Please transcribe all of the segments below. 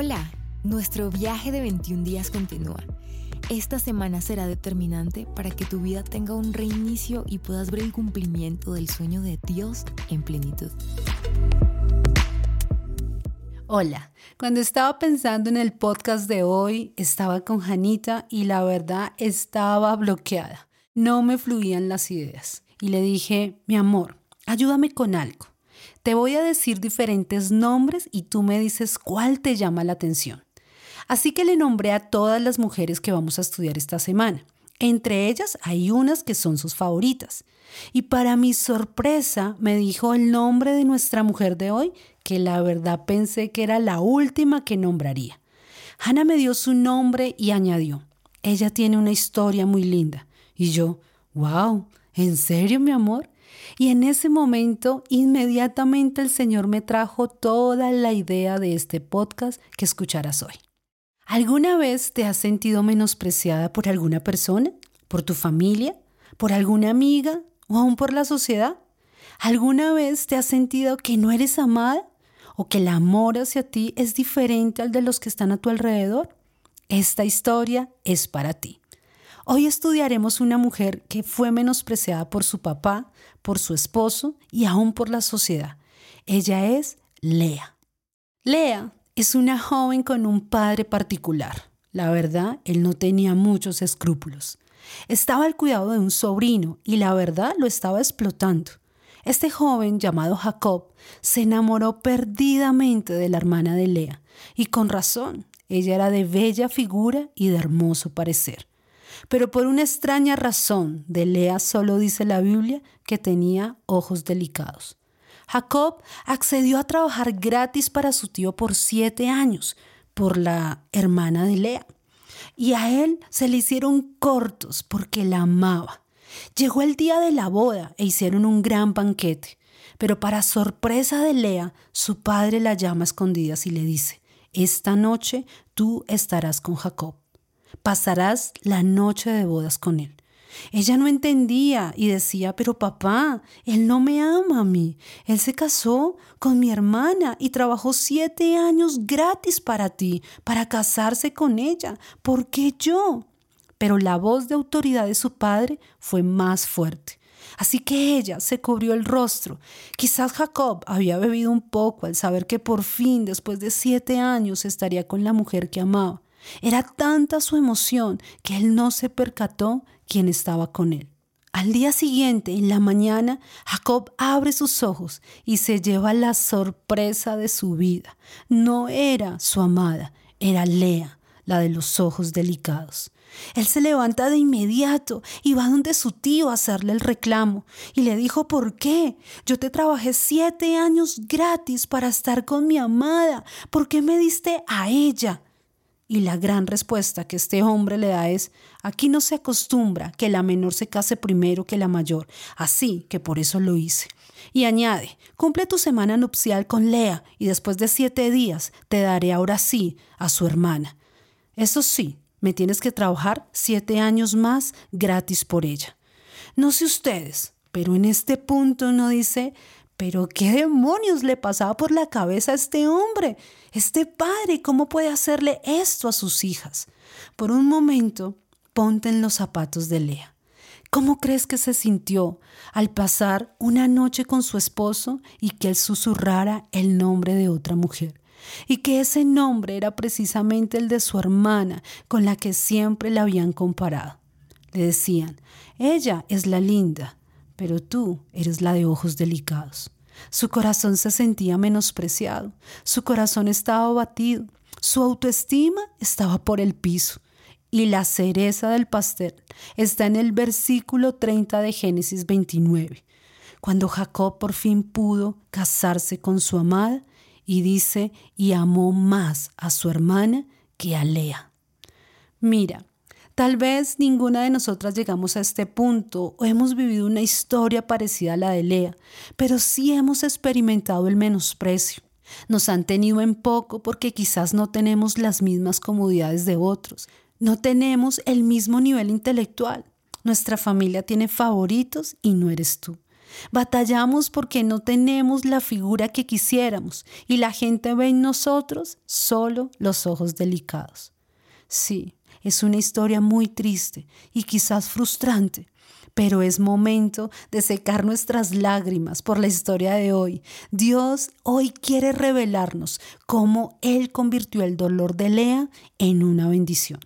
Hola, nuestro viaje de 21 días continúa. Esta semana será determinante para que tu vida tenga un reinicio y puedas ver el cumplimiento del sueño de Dios en plenitud. Hola, cuando estaba pensando en el podcast de hoy, estaba con Janita y la verdad estaba bloqueada. No me fluían las ideas. Y le dije, mi amor, ayúdame con algo. Te voy a decir diferentes nombres y tú me dices cuál te llama la atención. Así que le nombré a todas las mujeres que vamos a estudiar esta semana. Entre ellas hay unas que son sus favoritas. Y para mi sorpresa me dijo el nombre de nuestra mujer de hoy, que la verdad pensé que era la última que nombraría. Hannah me dio su nombre y añadió, ella tiene una historia muy linda. Y yo, wow, ¿en serio mi amor? Y en ese momento, inmediatamente el Señor me trajo toda la idea de este podcast que escucharás hoy. ¿Alguna vez te has sentido menospreciada por alguna persona? ¿Por tu familia? ¿Por alguna amiga? ¿O aún por la sociedad? ¿Alguna vez te has sentido que no eres amada? ¿O que el amor hacia ti es diferente al de los que están a tu alrededor? Esta historia es para ti. Hoy estudiaremos una mujer que fue menospreciada por su papá, por su esposo y aún por la sociedad. Ella es Lea. Lea es una joven con un padre particular. La verdad, él no tenía muchos escrúpulos. Estaba al cuidado de un sobrino y la verdad lo estaba explotando. Este joven llamado Jacob se enamoró perdidamente de la hermana de Lea, y con razón, ella era de bella figura y de hermoso parecer. Pero por una extraña razón, de Lea solo dice la Biblia que tenía ojos delicados. Jacob accedió a trabajar gratis para su tío por siete años, por la hermana de Lea. Y a él se le hicieron cortos porque la amaba. Llegó el día de la boda e hicieron un gran banquete. Pero para sorpresa de Lea, su padre la llama a escondidas y le dice, Esta noche tú estarás con Jacob. Pasarás la noche de bodas con él. Ella no entendía y decía, pero papá, él no me ama a mí. Él se casó con mi hermana y trabajó siete años gratis para ti, para casarse con ella. ¿Por qué yo? Pero la voz de autoridad de su padre fue más fuerte. Así que ella se cubrió el rostro. Quizás Jacob había bebido un poco al saber que por fin, después de siete años, estaría con la mujer que amaba. Era tanta su emoción que él no se percató quién estaba con él. Al día siguiente, en la mañana, Jacob abre sus ojos y se lleva la sorpresa de su vida. No era su amada, era Lea, la de los ojos delicados. Él se levanta de inmediato y va donde su tío a hacerle el reclamo y le dijo, ¿por qué? Yo te trabajé siete años gratis para estar con mi amada. ¿Por qué me diste a ella? Y la gran respuesta que este hombre le da es, aquí no se acostumbra que la menor se case primero que la mayor, así que por eso lo hice. Y añade, cumple tu semana nupcial con Lea y después de siete días te daré ahora sí a su hermana. Eso sí, me tienes que trabajar siete años más gratis por ella. No sé ustedes, pero en este punto uno dice, pero ¿qué demonios le pasaba por la cabeza a este hombre? Este padre, ¿cómo puede hacerle esto a sus hijas? Por un momento, ponte en los zapatos de Lea. ¿Cómo crees que se sintió al pasar una noche con su esposo y que él susurrara el nombre de otra mujer? Y que ese nombre era precisamente el de su hermana con la que siempre la habían comparado. Le decían, ella es la linda, pero tú eres la de ojos delicados. Su corazón se sentía menospreciado, su corazón estaba batido, su autoestima estaba por el piso. Y la cereza del pastel está en el versículo 30 de Génesis 29, cuando Jacob por fin pudo casarse con su amada y dice, y amó más a su hermana que a Lea. Mira, Tal vez ninguna de nosotras llegamos a este punto o hemos vivido una historia parecida a la de Lea, pero sí hemos experimentado el menosprecio. Nos han tenido en poco porque quizás no tenemos las mismas comodidades de otros, no tenemos el mismo nivel intelectual. Nuestra familia tiene favoritos y no eres tú. Batallamos porque no tenemos la figura que quisiéramos y la gente ve en nosotros solo los ojos delicados. Sí, es una historia muy triste y quizás frustrante, pero es momento de secar nuestras lágrimas por la historia de hoy. Dios hoy quiere revelarnos cómo Él convirtió el dolor de Lea en una bendición.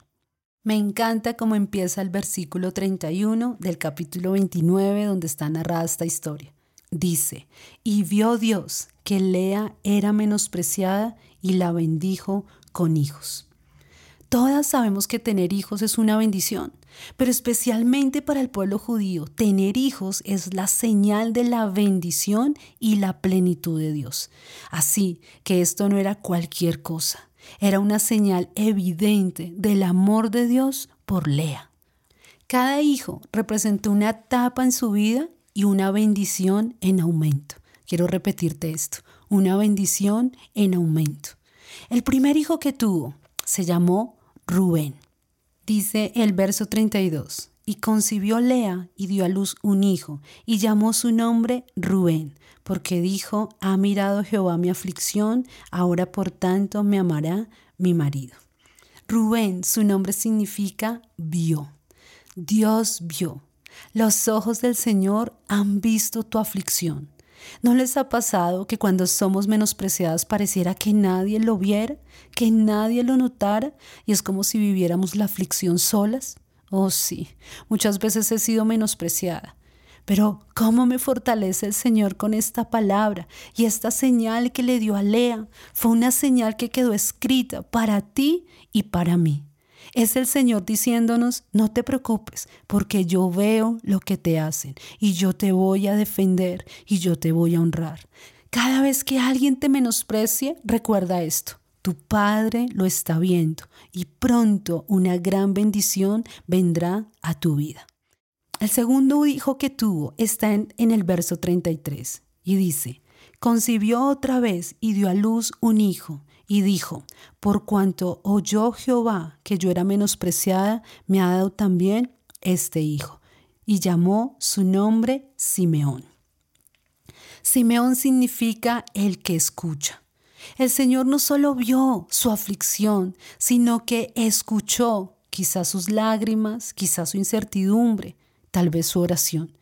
Me encanta cómo empieza el versículo 31 del capítulo 29 donde está narrada esta historia. Dice, y vio Dios que Lea era menospreciada y la bendijo con hijos. Todas sabemos que tener hijos es una bendición, pero especialmente para el pueblo judío, tener hijos es la señal de la bendición y la plenitud de Dios. Así que esto no era cualquier cosa, era una señal evidente del amor de Dios por Lea. Cada hijo representó una etapa en su vida y una bendición en aumento. Quiero repetirte esto, una bendición en aumento. El primer hijo que tuvo se llamó Rubén. Dice el verso 32, y concibió Lea y dio a luz un hijo, y llamó su nombre Rubén, porque dijo, ha mirado Jehová mi aflicción, ahora por tanto me amará mi marido. Rubén, su nombre significa vio. Dios vio. Los ojos del Señor han visto tu aflicción. ¿No les ha pasado que cuando somos menospreciadas pareciera que nadie lo viera, que nadie lo notara y es como si viviéramos la aflicción solas? Oh sí, muchas veces he sido menospreciada. Pero cómo me fortalece el Señor con esta palabra y esta señal que le dio a Lea fue una señal que quedó escrita para ti y para mí. Es el Señor diciéndonos, no te preocupes, porque yo veo lo que te hacen y yo te voy a defender y yo te voy a honrar. Cada vez que alguien te menosprecie, recuerda esto. Tu Padre lo está viendo y pronto una gran bendición vendrá a tu vida. El segundo hijo que tuvo está en, el verso 33 y dice, concibió otra vez y dio a luz un hijo y dijo, por cuanto oyó Jehová que yo era menospreciada, me ha dado también este hijo. Y llamó su nombre Simeón. Simeón significa el que escucha. El Señor no solo vio su aflicción, sino que escuchó quizás sus lágrimas, quizás su incertidumbre, tal vez su oración.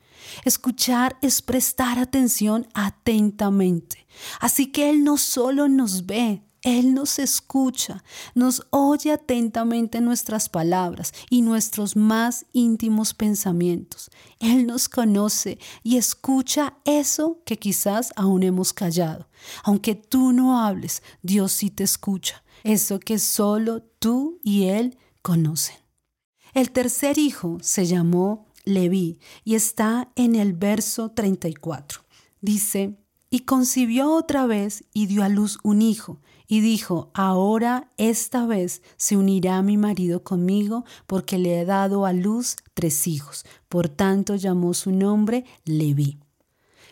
Escuchar es prestar atención atentamente. Así que Él no solo nos ve, él nos escucha, nos oye atentamente nuestras palabras y nuestros más íntimos pensamientos. Él nos conoce y escucha eso que quizás aún hemos callado. Aunque tú no hables, Dios sí te escucha. Eso que solo tú y Él conocen. El tercer hijo se llamó Leví y está en el verso 34. Dice, y concibió otra vez y dio a luz un hijo y dijo, ahora esta vez se unirá mi marido conmigo porque le he dado a luz tres hijos. Por tanto llamó su nombre Leví.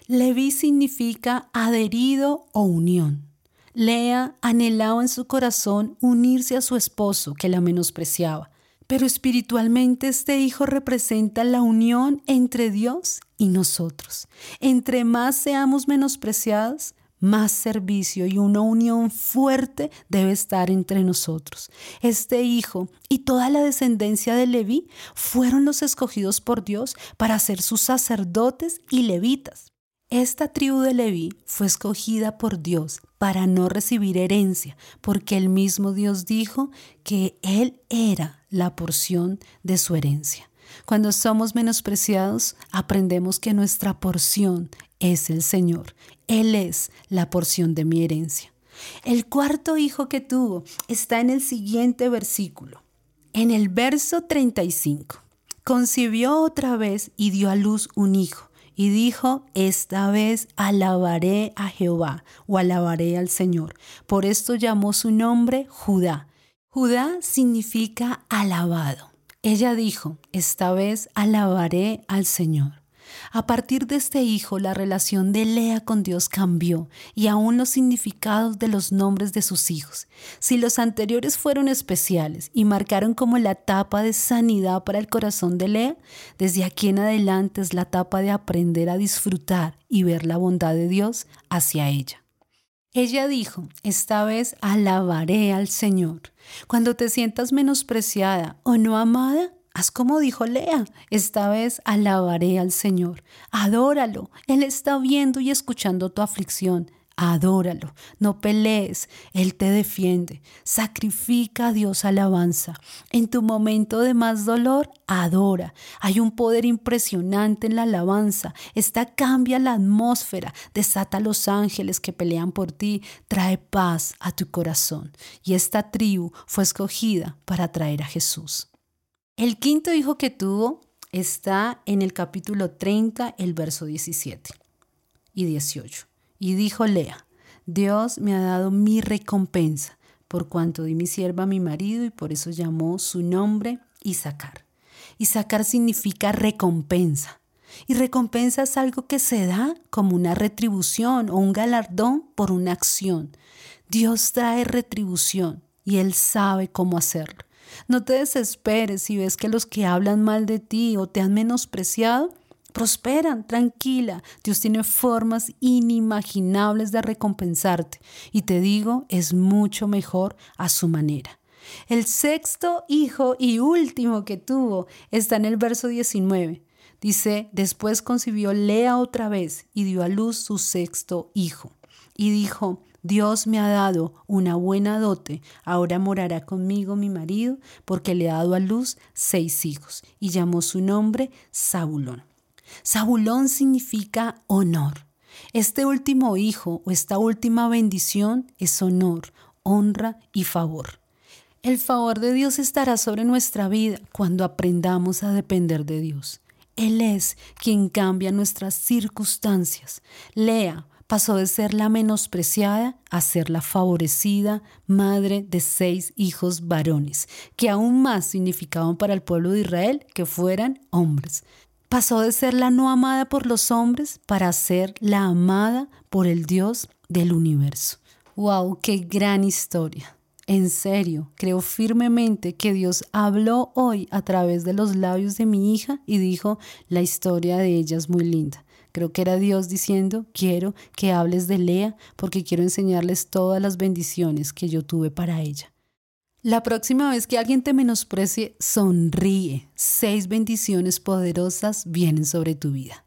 Leví significa adherido o unión. Lea anhelaba en su corazón unirse a su esposo que la menospreciaba. Pero espiritualmente este hijo representa la unión entre Dios y nosotros. Entre más seamos menospreciados, más servicio y una unión fuerte debe estar entre nosotros. Este hijo y toda la descendencia de Leví fueron los escogidos por Dios para ser sus sacerdotes y levitas. Esta tribu de Leví fue escogida por Dios para no recibir herencia, porque el mismo Dios dijo que Él era la porción de su herencia. Cuando somos menospreciados, aprendemos que nuestra porción es el Señor. Él es la porción de mi herencia. El cuarto hijo que tuvo está en el siguiente versículo. En el verso 35. Concibió otra vez y dio a luz un hijo. Y dijo, esta vez alabaré a Jehová o alabaré al Señor. Por esto llamó su nombre Judá. Judá significa alabado. Ella dijo, esta vez alabaré al Señor. A partir de este hijo, la relación de Lea con Dios cambió y aún los significados de los nombres de sus hijos. Si los anteriores fueron especiales y marcaron como la etapa de sanidad para el corazón de Lea, desde aquí en adelante es la etapa de aprender a disfrutar y ver la bondad de Dios hacia ella. Ella dijo, esta vez alabaré al Señor. Cuando te sientas menospreciada o no amada, Haz como dijo Lea, esta vez alabaré al Señor. Adóralo, Él está viendo y escuchando tu aflicción. Adóralo, no pelees, Él te defiende. Sacrifica a Dios alabanza. En tu momento de más dolor, adora. Hay un poder impresionante en la alabanza. Esta cambia la atmósfera, desata a los ángeles que pelean por ti, trae paz a tu corazón. Y esta tribu fue escogida para traer a Jesús. El quinto hijo que tuvo está en el capítulo 30, el verso 17 y 18. Y dijo Lea, Dios me ha dado mi recompensa, por cuanto di mi sierva a mi marido y por eso llamó su nombre Isaacar. Isaacar significa recompensa. Y recompensa es algo que se da como una retribución o un galardón por una acción. Dios trae retribución y Él sabe cómo hacerlo. No te desesperes si ves que los que hablan mal de ti o te han menospreciado, prosperan, tranquila. Dios tiene formas inimaginables de recompensarte. Y te digo, es mucho mejor a su manera. El sexto hijo y último que tuvo está en el verso 19. Dice, después concibió Lea otra vez y dio a luz su sexto hijo. Y dijo, Dios me ha dado una buena dote, ahora morará conmigo mi marido, porque le ha dado a luz seis hijos, y llamó su nombre Zabulón. Zabulón significa honor. Este último hijo o esta última bendición es honor, honra y favor. El favor de Dios estará sobre nuestra vida cuando aprendamos a depender de Dios. Él es quien cambia nuestras circunstancias. Lea, pasó de ser la menospreciada a ser la favorecida madre de seis hijos varones, que aún más significaban para el pueblo de Israel que fueran hombres. Pasó de ser la no amada por los hombres para ser la amada por el Dios del universo. ¡Wow! ¡Qué gran historia! En serio, creo firmemente que Dios habló hoy a través de los labios de mi hija y dijo, la historia de ella es muy linda. Creo que era Dios diciendo, quiero que hables de Lea porque quiero enseñarles todas las bendiciones que yo tuve para ella. La próxima vez que alguien te menosprecie, sonríe. Seis bendiciones poderosas vienen sobre tu vida.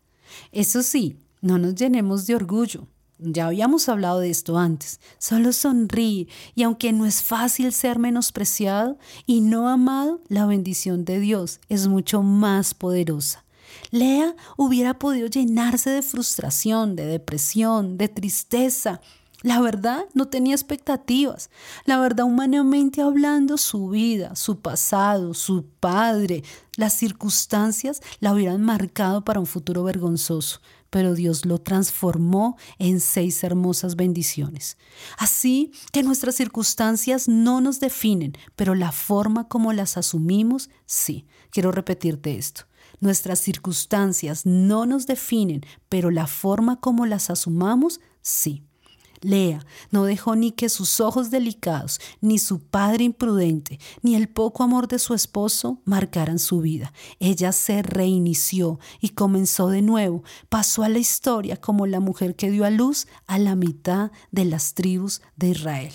Eso sí, no nos llenemos de orgullo. Ya habíamos hablado de esto antes. Solo sonríe y aunque no es fácil ser menospreciado y no amado, la bendición de Dios es mucho más poderosa. Lea hubiera podido llenarse de frustración, de depresión, de tristeza. La verdad, no tenía expectativas. La verdad, humanamente hablando, su vida, su pasado, su padre, las circunstancias la hubieran marcado para un futuro vergonzoso pero Dios lo transformó en seis hermosas bendiciones. Así que nuestras circunstancias no nos definen, pero la forma como las asumimos, sí. Quiero repetirte esto. Nuestras circunstancias no nos definen, pero la forma como las asumamos, sí. Lea no dejó ni que sus ojos delicados, ni su padre imprudente, ni el poco amor de su esposo marcaran su vida. Ella se reinició y comenzó de nuevo. Pasó a la historia como la mujer que dio a luz a la mitad de las tribus de Israel.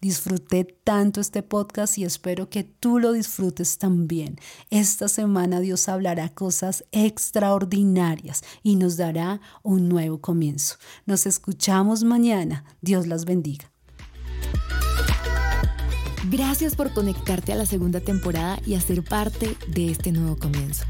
Disfruté tanto este podcast y espero que tú lo disfrutes también. Esta semana Dios hablará cosas extraordinarias y nos dará un nuevo comienzo. Nos escuchamos mañana. Dios las bendiga. Gracias por conectarte a la segunda temporada y a ser parte de este nuevo comienzo.